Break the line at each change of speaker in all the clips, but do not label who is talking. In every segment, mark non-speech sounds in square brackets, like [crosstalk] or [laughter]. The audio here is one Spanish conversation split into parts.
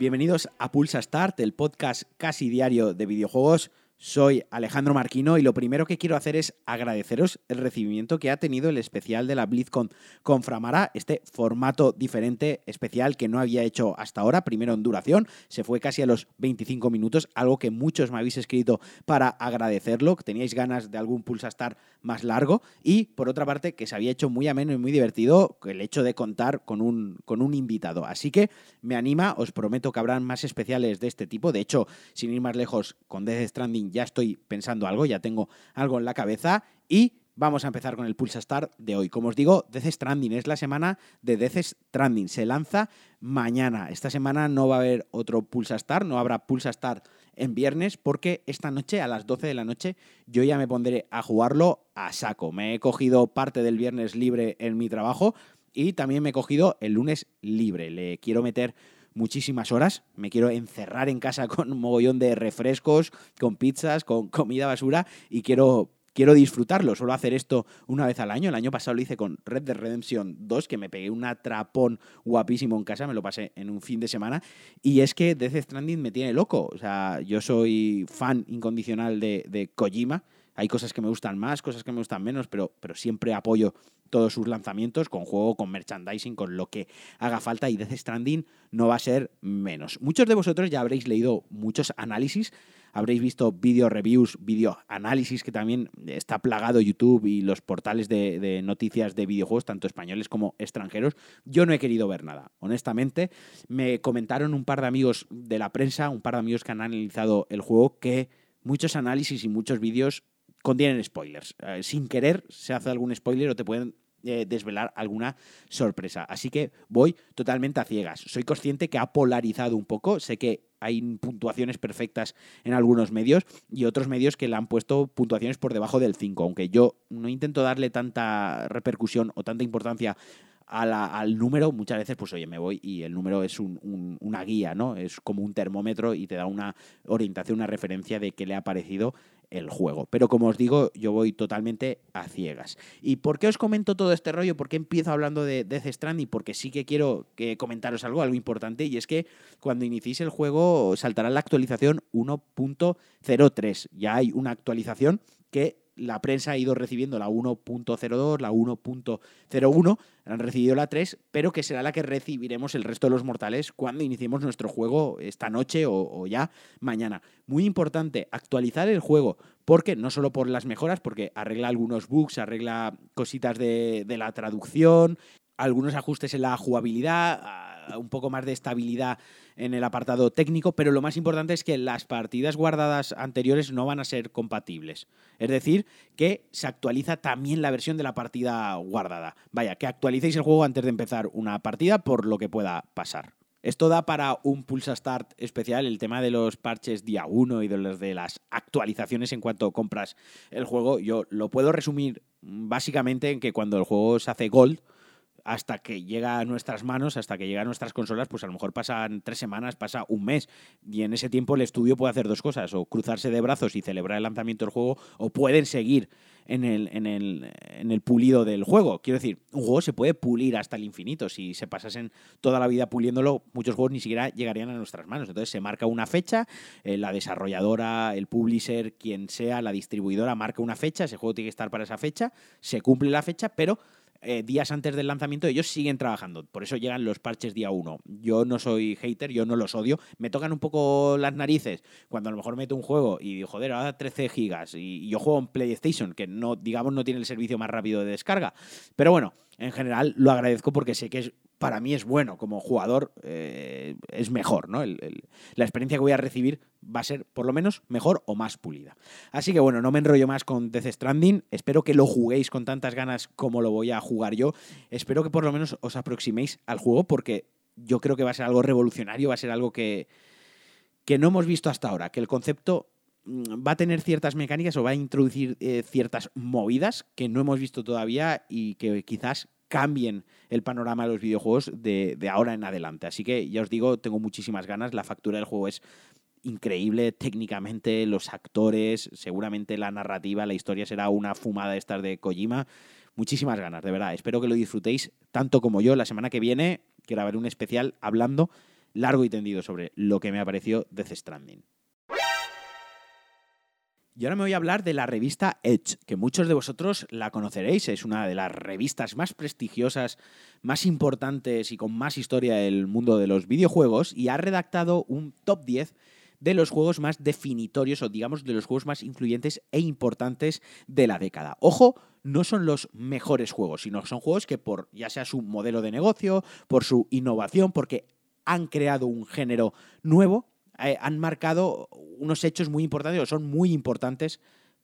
Bienvenidos a Pulsa Start, el podcast casi diario de videojuegos. Soy Alejandro Marquino y lo primero que quiero hacer es agradeceros el recibimiento que ha tenido el especial de la BlizzCon con Framara, este formato diferente, especial que no había hecho hasta ahora, primero en duración, se fue casi a los 25 minutos, algo que muchos me habéis escrito para agradecerlo, que teníais ganas de algún Pulsa Start más largo y por otra parte que se había hecho muy ameno y muy divertido el hecho de contar con un, con un invitado. Así que me anima, os prometo que habrán más especiales de este tipo, de hecho, sin ir más lejos, con Death Stranding ya estoy pensando algo, ya tengo algo en la cabeza y vamos a empezar con el Pulsa Start de hoy. Como os digo, Death Stranding es la semana de Death Stranding. Se lanza mañana. Esta semana no va a haber otro Pulsa Start, no habrá Pulsa Start en viernes porque esta noche a las 12 de la noche yo ya me pondré a jugarlo a saco. Me he cogido parte del viernes libre en mi trabajo y también me he cogido el lunes libre. Le quiero meter muchísimas horas. Me quiero encerrar en casa con un mogollón de refrescos, con pizzas, con comida basura y quiero quiero disfrutarlo. Suelo hacer esto una vez al año. El año pasado lo hice con Red Dead Redemption 2, que me pegué un atrapón guapísimo en casa, me lo pasé en un fin de semana. Y es que Death Stranding me tiene loco. O sea, yo soy fan incondicional de, de Kojima. Hay cosas que me gustan más, cosas que me gustan menos, pero, pero siempre apoyo todos sus lanzamientos con juego, con merchandising, con lo que haga falta y Death Stranding no va a ser menos. Muchos de vosotros ya habréis leído muchos análisis, habréis visto video reviews, video análisis que también está plagado YouTube y los portales de, de, noticias de videojuegos, tanto españoles como extranjeros. Yo no he querido ver nada, honestamente. Me comentaron un par de amigos de la prensa, un par de amigos que han analizado el juego, que muchos análisis y muchos vídeos contienen spoilers. Eh, sin querer se hace algún spoiler o te pueden eh, desvelar alguna sorpresa. Así que voy totalmente a ciegas. Soy consciente que ha polarizado un poco. Sé que hay puntuaciones perfectas en algunos medios y otros medios que le han puesto puntuaciones por debajo del 5, aunque yo no intento darle tanta repercusión o tanta importancia al número, muchas veces, pues oye, me voy y el número es una guía, ¿no? Es como un termómetro y te da una orientación, una referencia de qué le ha parecido el juego. Pero como os digo, yo voy totalmente a ciegas. ¿Y por qué os comento todo este rollo? ¿Por qué empiezo hablando de Death Stranding? Porque sí que quiero que comentaros algo, algo importante, y es que cuando iniciéis el juego saltará la actualización 1.03. Ya hay una actualización que la prensa ha ido recibiendo la 1.02, la 1.01, han recibido la 3, pero que será la que recibiremos el resto de los mortales cuando iniciemos nuestro juego esta noche o, ya mañana. Muy importante, actualizar el juego, porque no solo por las mejoras, porque arregla algunos bugs, arregla cositas de, de la traducción, algunos ajustes en la jugabilidad, un poco más de estabilidad en el apartado técnico, pero lo más importante es que las partidas guardadas anteriores no van a ser compatibles. Es decir, que se actualiza también la versión de la partida guardada. Vaya, que actualicéis el juego antes de empezar una partida por lo que pueda pasar. Esto da para un Pulsa Start especial, el tema de los parches día 1 y de, los de las actualizaciones en cuanto compras el juego. Yo lo puedo resumir básicamente en que cuando el juego se hace Gold, hasta que llega a nuestras manos, hasta que llega a nuestras consolas, pues a lo mejor pasan tres semanas, pasa un mes. Y en ese tiempo el estudio puede hacer dos cosas, o cruzarse de brazos y celebrar el lanzamiento del juego, o pueden seguir en el, en el, en el pulido del juego. Quiero decir, un juego se puede pulir hasta el infinito. Si se pasasen toda la vida puliéndolo, muchos juegos ni siquiera llegarían a nuestras manos. Entonces se marca una fecha, eh, la desarrolladora, el publisher, quien sea, la distribuidora marca una fecha, ese juego tiene que estar para esa fecha, se cumple la fecha, pero eh, días antes del lanzamiento ellos siguen trabajando. Por eso llegan los parches día 1. Yo no soy hater, yo no los odio. Me tocan un poco las narices cuando a lo mejor meto un juego y joder, ahora 13 gigas y, yo juego en PlayStation, que no, digamos, no tiene el servicio más rápido de descarga. Pero bueno, en general lo agradezco porque sé que es para mí es bueno como jugador, eh, es mejor, ¿no? la experiencia que voy a recibir va a ser por lo menos mejor o más pulida. Así que bueno, no me enrollo más con Death Stranding, espero que lo juguéis con tantas ganas como lo voy a jugar yo, espero que por lo menos os aproximéis al juego porque yo creo que va a ser algo revolucionario, va a ser algo que, que no hemos visto hasta ahora, que el concepto mm, va a tener ciertas mecánicas o va a introducir eh, ciertas movidas que no hemos visto todavía y que quizás cambien el panorama de los videojuegos de, ahora en adelante. Así que ya os digo, tengo muchísimas ganas. La factura del juego es increíble técnicamente, los actores, seguramente la narrativa, la historia será una fumada estas de Kojima. Muchísimas ganas, de verdad. Espero que lo disfrutéis tanto como yo. La semana que viene grabaré un especial hablando largo y tendido sobre lo que me ha parecido Death Stranding. Y ahora me voy a hablar de la revista Edge, que muchos de vosotros la conoceréis. Es una de las revistas más prestigiosas, más importantes y con más historia del mundo de los videojuegos y ha redactado un top 10 de los juegos más definitorios o digamos de los juegos más influyentes e importantes de la década. Ojo, no son los mejores juegos, sino son juegos que por ya sea su modelo de negocio, por su innovación, porque han creado un género nuevo, eh, han marcado unos hechos muy importantes o son muy importantes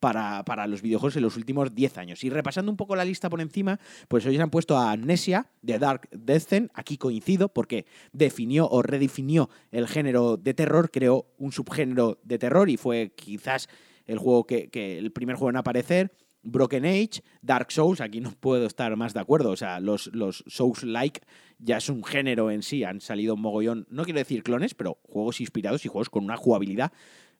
para, los videojuegos en los últimos 10 años. Y repasando un poco la lista por encima, pues hoy han puesto a Amnesia de Dark Descent. Aquí coincido porque definió o redefinió el género de terror, creó un subgénero de terror y fue quizás el juego que el primer juego en aparecer. Broken Age, Dark Souls, aquí no puedo estar más de acuerdo. O sea, los, los Souls-like ya es un género en sí. Han salido un mogollón, no quiero decir clones, pero juegos inspirados y juegos con una jugabilidad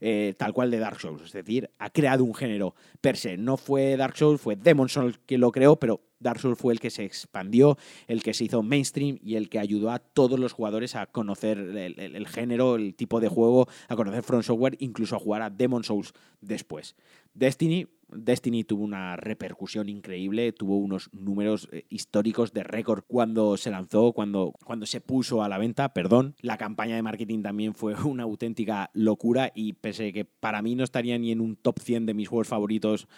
eh, tal cual de Dark Souls. Es decir, ha creado un género per se. No fue Dark Souls, fue Demon Souls quien lo creó, pero Dark Souls fue el que se expandió, el que se hizo mainstream y el que ayudó a todos los jugadores a conocer el, género, el tipo de juego, a conocer Front Software, incluso a jugar a Demon Souls después. Destiny Destiny tuvo una repercusión increíble, tuvo unos números eh, históricos de récord cuando se lanzó, cuando, cuando se puso a la venta, perdón. La campaña de marketing también fue [laughs] una auténtica locura y pese que para mí no estaría ni en un top 100 de mis juegos favoritos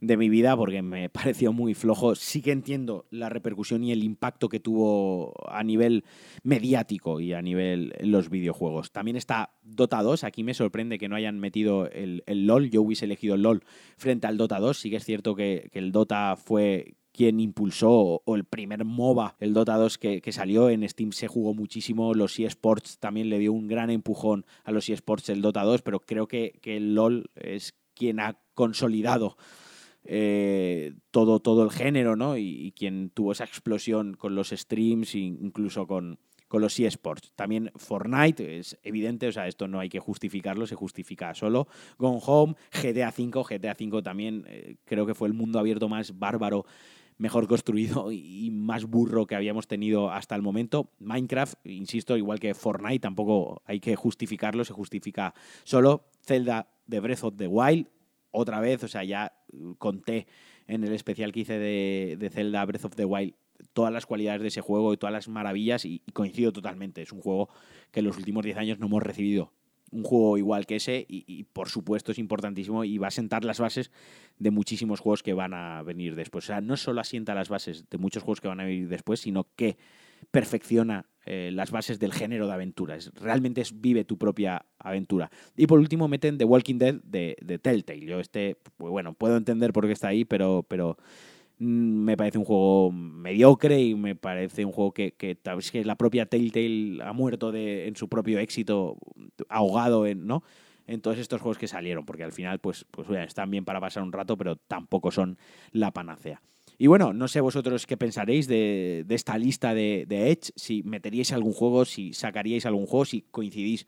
de mi vida porque me [laughs] pareció muy flojo. Sí que entiendo la repercusión y el impacto que tuvo a nivel mediático y a nivel los videojuegos. También está Dota 2. Aquí me sorprende que no hayan metido el, LOL. Yo hubiese elegido el LOL frente al Dota 2. Sí que es cierto que, el Dota fue quien impulsó o el primer MOBA, el Dota 2 que, salió en Steam se jugó muchísimo, los eSports también le dio un gran empujón a los eSports el Dota 2, pero creo que, que el LOL es quien ha consolidado eh, todo, todo el género, ¿no? Y, quien tuvo esa explosión con los streams incluso con, con los eSports. También Fortnite, es evidente, o sea, esto no hay que justificarlo, se justifica solo. Gone Home, GTA V, GTA V también eh, creo que fue el mundo abierto más bárbaro, mejor construido y más burro que habíamos tenido hasta el momento. Minecraft, insisto, igual que Fortnite, tampoco hay que justificarlo, se justifica solo. Zelda de Breath of the Wild, otra vez, o sea, ya conté en el especial que hice de, de, Zelda Breath of the Wild todas las cualidades de ese juego y todas las maravillas y, coincido totalmente. Es un juego que en los últimos 10 años no hemos recibido un juego igual que ese y, por supuesto es importantísimo y va a sentar las bases de muchísimos juegos que van a venir después. O sea, no solo asienta las bases de muchos juegos que van a venir después, sino que perfecciona eh, las bases del género de aventuras. realmente es, vive tu propia aventura. Y por último meten The Walking Dead de, de Telltale. Yo este, pues bueno, puedo entender por qué está ahí, pero, pero me parece un juego mediocre y me parece un juego que, que, que la propia Telltale ha muerto de, en su propio éxito, ahogado en, ¿no? en todos estos juegos que salieron, porque al final pues, pues están bien para pasar un rato, pero tampoco son la panacea. Y bueno, no sé vosotros qué pensaréis de, esta lista de, Edge, si meteríais algún juego, si sacaríais algún juego, si coincidís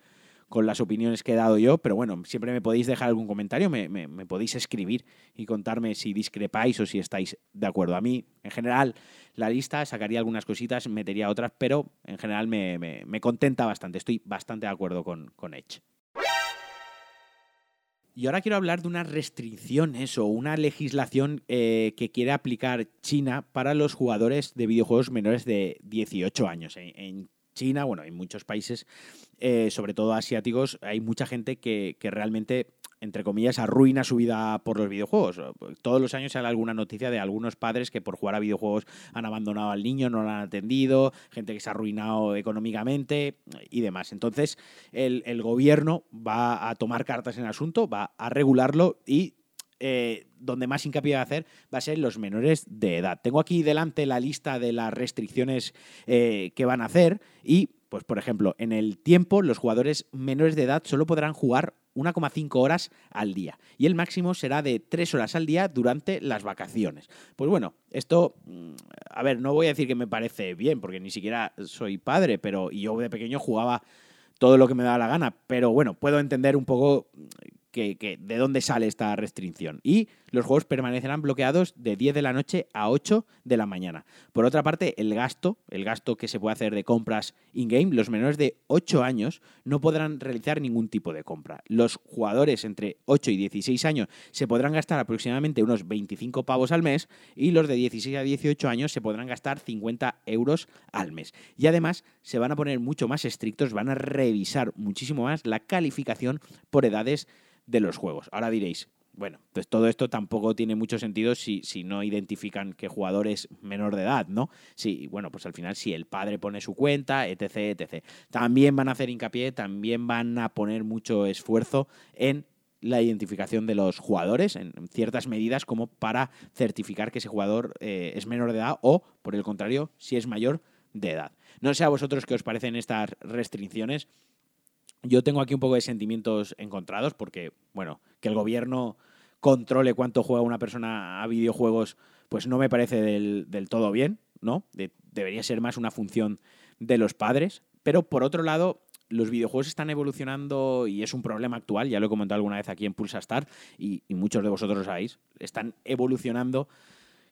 con las opiniones que he dado yo, pero bueno, siempre me podéis dejar algún comentario, me, podéis escribir y contarme si discrepáis o si estáis de acuerdo. A mí, en general, la lista sacaría algunas cositas, metería otras, pero en general me, contenta bastante, estoy bastante de acuerdo con, con Edge. Y ahora quiero hablar de unas restricciones o una legislación eh, que quiere aplicar China para los jugadores de videojuegos menores de 18 años. En, China, bueno, en muchos países, eh, sobre todo asiáticos, hay mucha gente que, que realmente entre comillas, arruina su vida por los videojuegos. Todos los años sale alguna noticia de algunos padres que por jugar a videojuegos han abandonado al niño, no lo han atendido, gente que se ha arruinado económicamente y demás. Entonces, el, gobierno va a tomar cartas en el asunto, va a regularlo y eh, donde más hincapié va a hacer va a ser los menores de edad. Tengo aquí delante la lista de las restricciones eh, que van a hacer y, pues, por ejemplo, en el tiempo los jugadores menores de edad solo podrán jugar 1,5 horas al día. Y el máximo será de 3 horas al día durante las vacaciones. Pues bueno, esto, mm, a ver, no voy a decir que me parece bien, porque ni siquiera soy padre, pero yo de pequeño jugaba todo lo que me daba la gana. Pero bueno, puedo entender un poco que, de dónde sale esta restricción. Y los juegos permanecerán bloqueados de 10 de la noche a 8 de la mañana. Por otra parte, el gasto, el gasto que se puede hacer de compras in-game, los menores de 8 años no podrán realizar ningún tipo de compra. Los jugadores entre 8 y 16 años se podrán gastar aproximadamente unos 25 pavos al mes y los de 16 a 18 años se podrán gastar 50 euros al mes. Y además se van a poner mucho más estrictos, van a revisar muchísimo más la calificación por edades de los juegos. Ahora diréis, bueno, pues todo esto tampoco tiene mucho sentido si, si, no identifican que jugador es menor de edad, ¿no? Sí, bueno, pues al final si el padre pone su cuenta, etc, etc. También van a hacer hincapié, también van a poner mucho esfuerzo en la identificación de los jugadores en ciertas medidas como para certificar que ese jugador eh, es menor de edad o, por el contrario, si es mayor de edad. No sé a vosotros qué os parecen estas restricciones. Yo tengo aquí un poco de sentimientos encontrados porque, bueno, que el gobierno controle cuánto juega una persona a videojuegos, pues no me parece del, todo bien, ¿no? debería ser más una función de los padres. Pero por otro lado, los videojuegos están evolucionando y es un problema actual, ya lo he comentado alguna vez aquí en Pulsa Star y, y muchos de vosotros lo sabéis, están evolucionando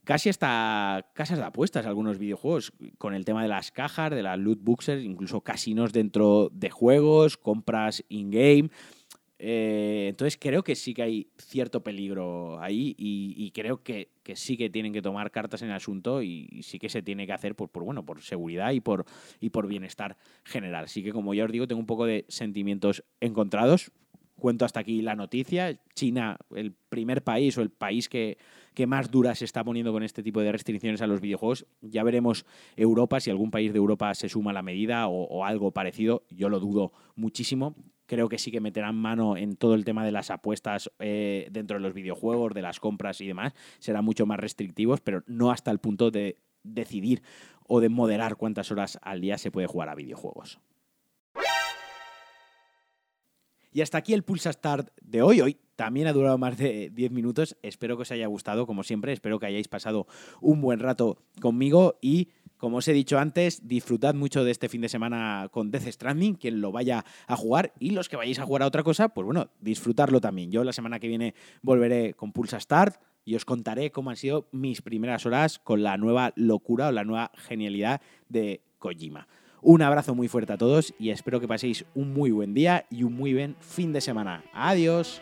casi hasta casas de apuestas algunos videojuegos, con el tema de las cajas, de las loot boxes, incluso casinos dentro de juegos, compras in-game. Eh, entonces creo que sí que hay cierto peligro ahí y, creo que, sí que tienen que tomar cartas en el asunto y, sí que se tiene que hacer por, por, bueno, por seguridad y por, y por bienestar general. Así que como ya os digo, tengo un poco de sentimientos encontrados. Cuento hasta aquí la noticia. China, el primer país o el país que, más dura se está poniendo con este tipo de restricciones a los videojuegos. Ya veremos Europa, si algún país de Europa se suma a la medida o, algo parecido. Yo lo dudo muchísimo creo que sí que meterán mano en todo el tema de las apuestas eh, dentro de los videojuegos, de las compras y demás. Serán mucho más restrictivos, pero no hasta el punto de decidir o de moderar cuántas horas al día se puede jugar a videojuegos. Y hasta aquí el Pulsa Start de hoy. Hoy también ha durado más de 10 minutos. Espero que os haya gustado, como siempre. Espero que hayáis pasado un buen rato conmigo y como os he dicho antes, disfrutad mucho de este fin de semana con Death Stranding, quien lo vaya a jugar, y los que vayáis a jugar a otra cosa, pues bueno, disfrutarlo también. Yo la semana que viene volveré con Pulsa Start y os contaré cómo han sido mis primeras horas con la nueva locura o la nueva genialidad de Kojima. Un abrazo muy fuerte a todos y espero que paséis un muy buen día y un muy buen fin de semana. Adiós.